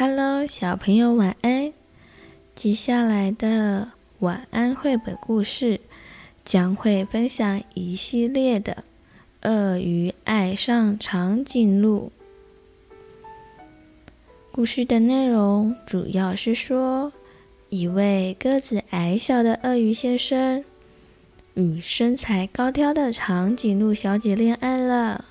Hello，小朋友晚安。接下来的晚安绘本故事将会分享一系列的《鳄鱼爱上长颈鹿》。故事的内容主要是说，一位个子矮小的鳄鱼先生与身材高挑的长颈鹿小姐恋爱了，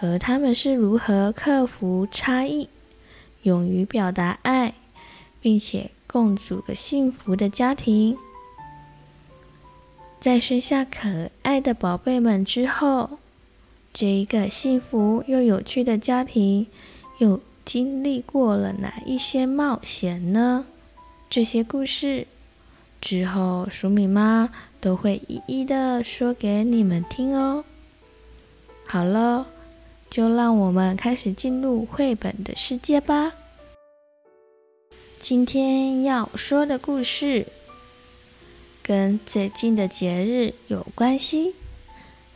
而他们是如何克服差异，勇于表达爱，并且共组个幸福的家庭。在生下可爱的宝贝们之后，这一个幸福又有趣的家庭又经历过了哪一些冒险呢？这些故事之后，黍米妈都会一一的说给你们听哦。好了。就让我们开始进入绘本的世界吧。今天要说的故事跟最近的节日有关系，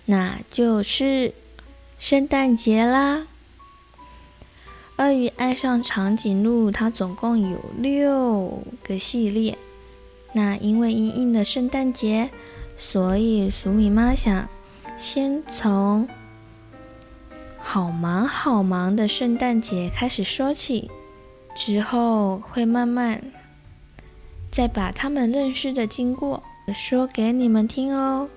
那就是圣诞节啦。鳄鱼爱上长颈鹿，它总共有六个系列。那因为因应的圣诞节，所以黍米妈想先从。好忙好忙的圣诞节开始说起，之后会慢慢再把他们认识的经过说给你们听哦。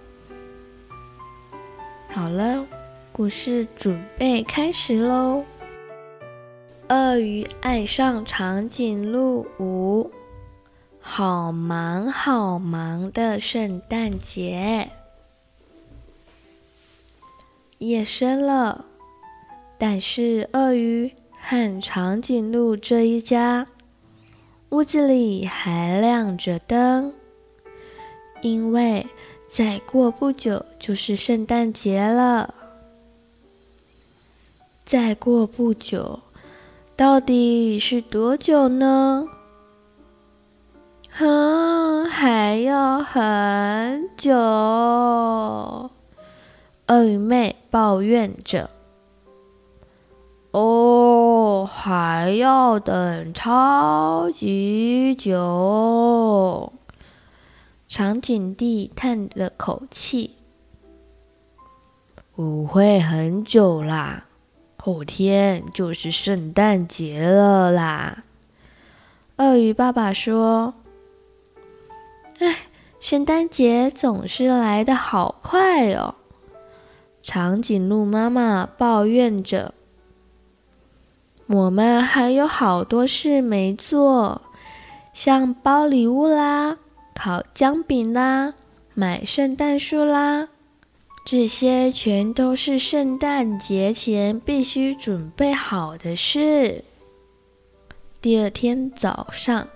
好了，故事准备开始喽。鳄鱼爱上长颈鹿五，好忙好忙的圣诞节，夜深了。但是鳄鱼和长颈鹿这一家，屋子里还亮着灯，因为再过不久就是圣诞节了。再过不久，到底是多久呢？哼，还要很久。鳄鱼妹抱怨着。哦，还要等超级久。长颈弟叹了口气：“不会很久啦，后天就是圣诞节了啦。”鳄鱼爸爸说：“哎，圣诞节总是来得好快哦。”长颈鹿妈妈抱怨着。我们还有好多事没做，像包礼物啦、烤姜饼啦、买圣诞树啦，这些全都是圣诞节前必须准备好的事。第二天早上，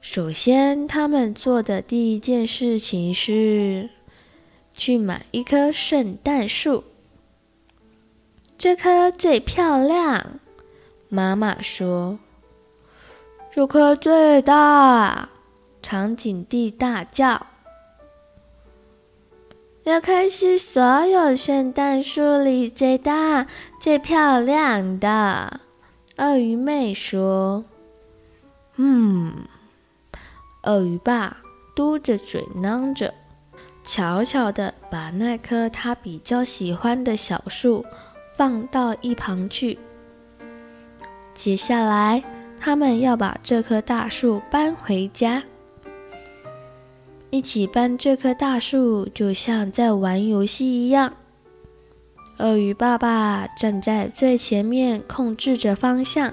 首先他们做的第一件事情是去买一棵圣诞树，这棵最漂亮。妈妈说：“这棵最大。”长颈弟大叫：“这棵是所有圣诞树里最大、最漂亮的。”鳄鱼妹说：“嗯。”鳄鱼爸嘟着嘴囔着，悄悄地把那棵他比较喜欢的小树放到一旁去。接下来，他们要把这棵大树搬回家。一起搬这棵大树，就像在玩游戏一样。鳄鱼爸爸站在最前面，控制着方向；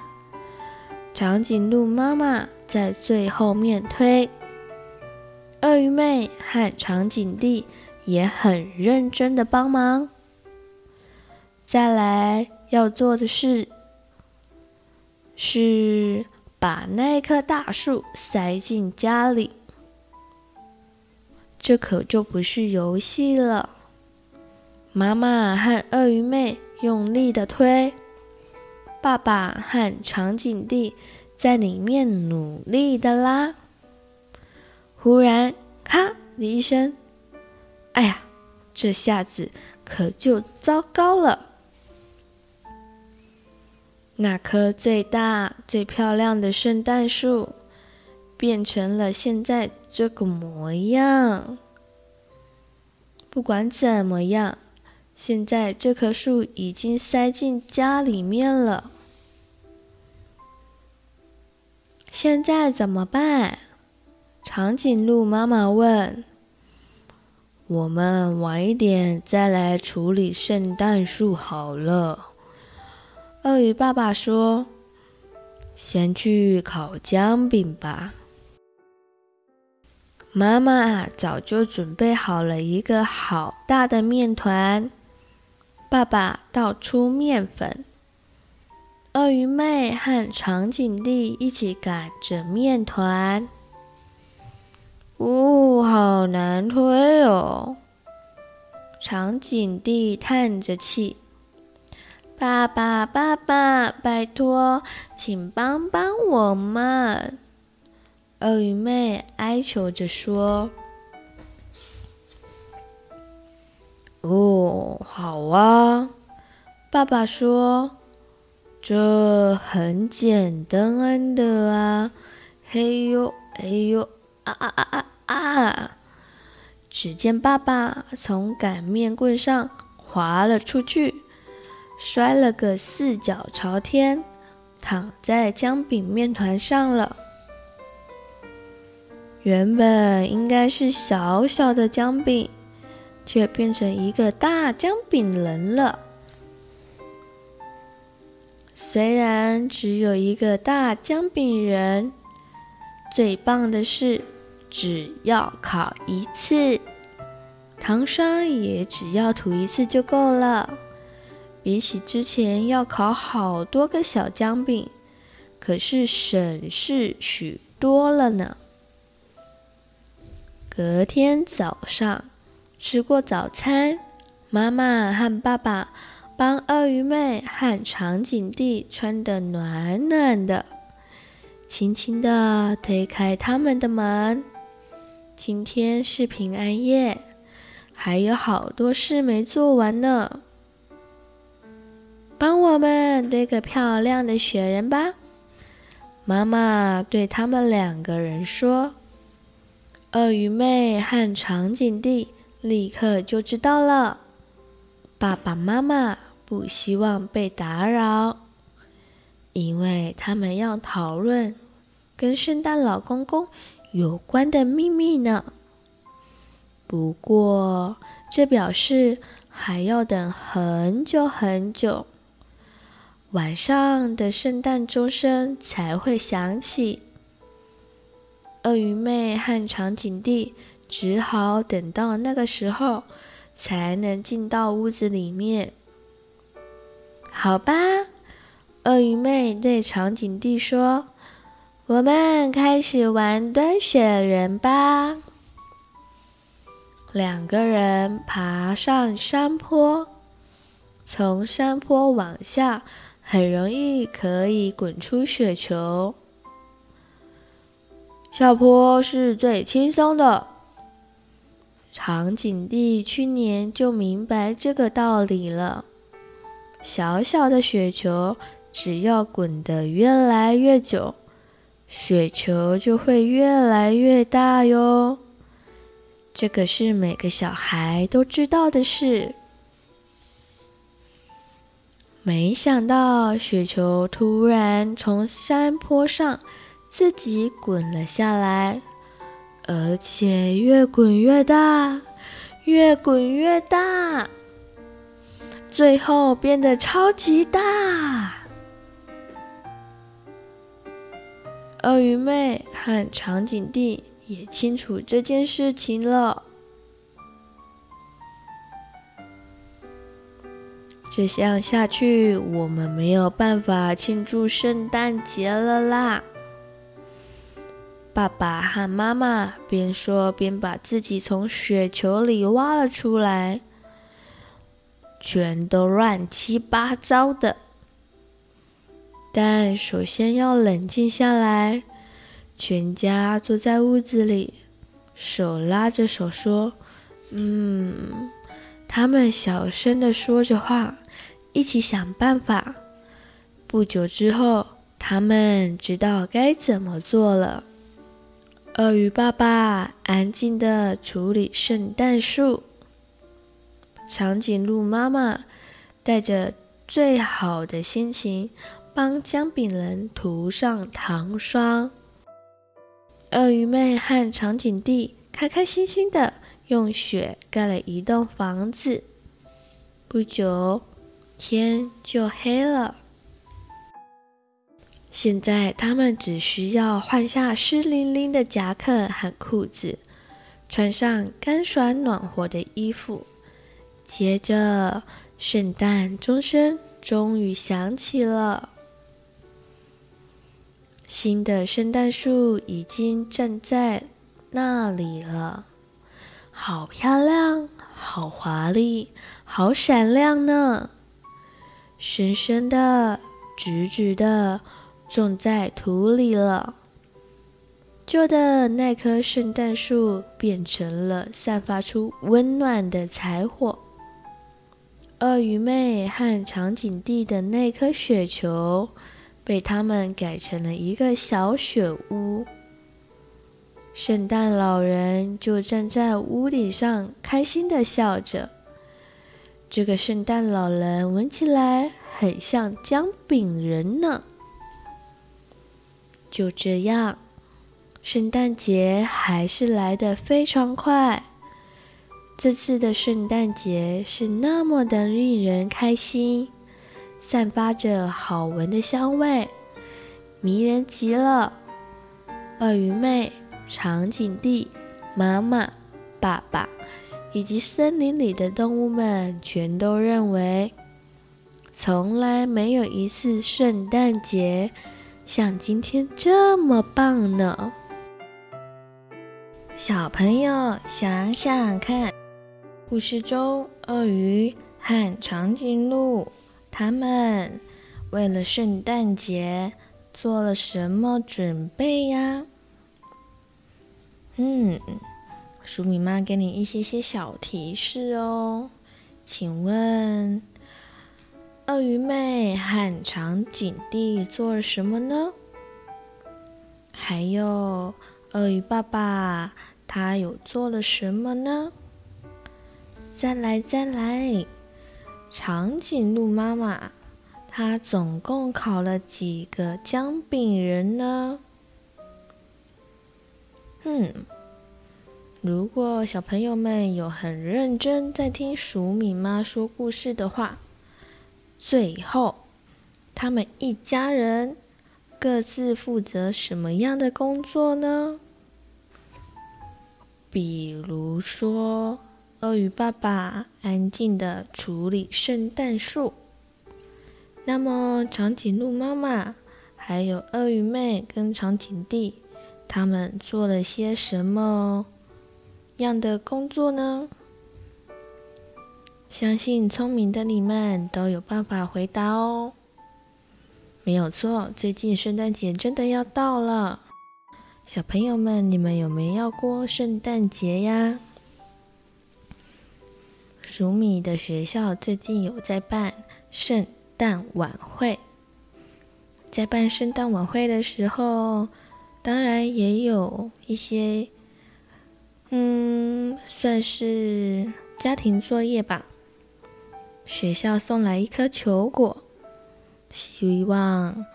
长颈鹿妈妈在最后面推。鳄鱼妹和长颈弟也很认真的帮忙。再来要做的是。是把那棵大树塞进家里，这可就不是游戏了。妈妈和鳄鱼妹用力的推，爸爸和长颈弟在里面努力的拉。忽然，咔的一声，哎呀，这下子可就糟糕了。那棵最大、最漂亮的圣诞树变成了现在这个模样。不管怎么样，现在这棵树已经塞进家里面了。现在怎么办？长颈鹿妈妈问。我们晚一点再来处理圣诞树好了。鳄鱼爸爸说：“先去烤姜饼吧。”妈妈早就准备好了一个好大的面团。爸爸倒出面粉，鳄鱼妹和长颈弟一起擀着面团。呜，好难推哦！长颈弟叹着气：“爸爸，爸爸，拜托，请帮帮我们！”鳄鱼妹哀求着说：“哦，好啊。”爸爸说：“这很简单的啊！”嘿呦，哎呦，啊啊啊啊！啊！只见爸爸从擀面棍上滑了出去，摔了个四脚朝天，躺在姜饼面团上了。原本应该是小小的姜饼，却变成一个大姜饼人了。虽然只有一个大姜饼人，最棒的是。只要烤一次，糖霜也只要涂一次就够了。比起之前要烤好多个小姜饼，可是省事许多了呢。隔天早上吃过早餐，妈妈和爸爸帮鳄鱼妹和长颈弟穿得暖暖的，轻轻地推开他们的门。今天是平安夜，还有好多事没做完呢。帮我们堆个漂亮的雪人吧！妈妈对他们两个人说。鳄鱼妹和长颈弟立刻就知道了。爸爸妈妈不希望被打扰，因为他们要讨论跟圣诞老公公有关的秘密呢。不过，这表示还要等很久很久，晚上的圣诞钟声才会响起。鳄鱼妹和长颈弟只好等到那个时候，才能进到屋子里面。好吧，鳄鱼妹对长颈弟说。我们开始玩堆雪人吧。两个人爬上山坡，从山坡往下，很容易可以滚出雪球。下坡是最轻松的。长颈弟去年就明白这个道理了。小小的雪球，只要滚得越来越久。雪球就会越来越大哟，这个是每个小孩都知道的事。没想到雪球突然从山坡上自己滚了下来，而且越滚越大，越滚越大，最后变得超级大。鳄鱼妹和长颈弟也清楚这件事情了。这样下去，我们没有办法庆祝圣诞节了啦！爸爸和妈妈边说边把自己从雪球里挖了出来，全都乱七八糟的。但首先要冷静下来，全家坐在屋子里，手拉着手说：“嗯。”他们小声的说着话，一起想办法，不久之后，他们知道该怎么做了。鳄鱼爸爸安静地处理圣诞树，长颈鹿妈妈带着最好的心情帮姜饼人涂上糖霜。鳄鱼妹和长颈弟开开心心地用雪盖了一栋房子。不久，天就黑了。现在他们只需要换下湿淋淋的夹克和裤子，穿上干爽暖和的衣服。接着，圣诞钟声终于响起了。新的圣诞树已经站在那里了，好漂亮，好华丽，好闪亮呢！深深的，直直的种在土里了。旧的那棵圣诞树变成了散发出温暖的柴火。鳄鱼妹和长颈弟的那颗雪球。被他们改成了一个小雪屋，圣诞老人就站在屋顶上，开心的笑着。这个圣诞老人闻起来很像姜饼人呢。就这样，圣诞节还是来得非常快。这次的圣诞节是那么的令人开心。散发着好闻的香味，迷人极了。鳄鱼妹、长颈弟、妈妈、爸爸以及森林里的动物们全都认为，从来没有一次圣诞节像今天这么棒呢。小朋友想想看，故事中鳄鱼和长颈鹿。他们为了圣诞节做了什么准备呀？嗯，黍米妈给你一些些小提示哦。请问，鳄鱼妹和长颈弟做了什么呢？还有，鳄鱼爸爸他有做了什么呢？再来，再来。长颈鹿妈妈，她总共烤了几个姜饼人呢？嗯，如果小朋友们有很认真在听鼠米妈说故事的话，最后他们一家人各自负责什么样的工作呢？比如说。鳄鱼爸爸安静的处理圣诞树，那么长颈鹿妈妈还有鳄鱼妹跟长颈弟，他们做了些什么样的工作呢？相信聪明的你们都有办法回答哦。没有错，最近圣诞节真的要到了，小朋友们，你们有没有要过圣诞节呀？黍米的学校最近有在办圣诞晚会，在办圣诞晚会的时候，当然也有一些，嗯，算是家庭作业吧。学校送来一颗球果，希望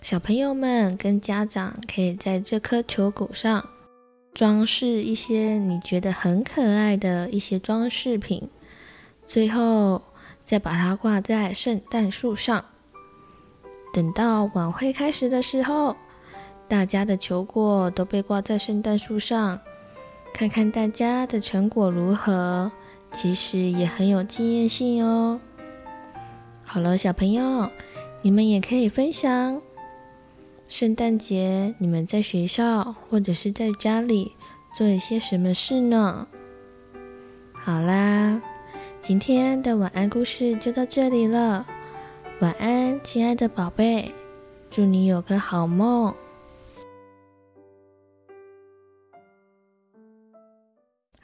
小朋友们跟家长可以在这颗球果上装饰一些你觉得很可爱的一些装饰品。最后，再把它挂在圣诞树上。等到晚会开始的时候，大家的球果都被挂在圣诞树上，看看大家的成果如何，其实也很有纪念性哦。好了，小朋友，你们也可以分享圣诞节你们在学校或者是在家里做一些什么事呢？好啦。今天的晚安故事就到这里了，晚安，亲爱的宝贝，祝你有个好梦。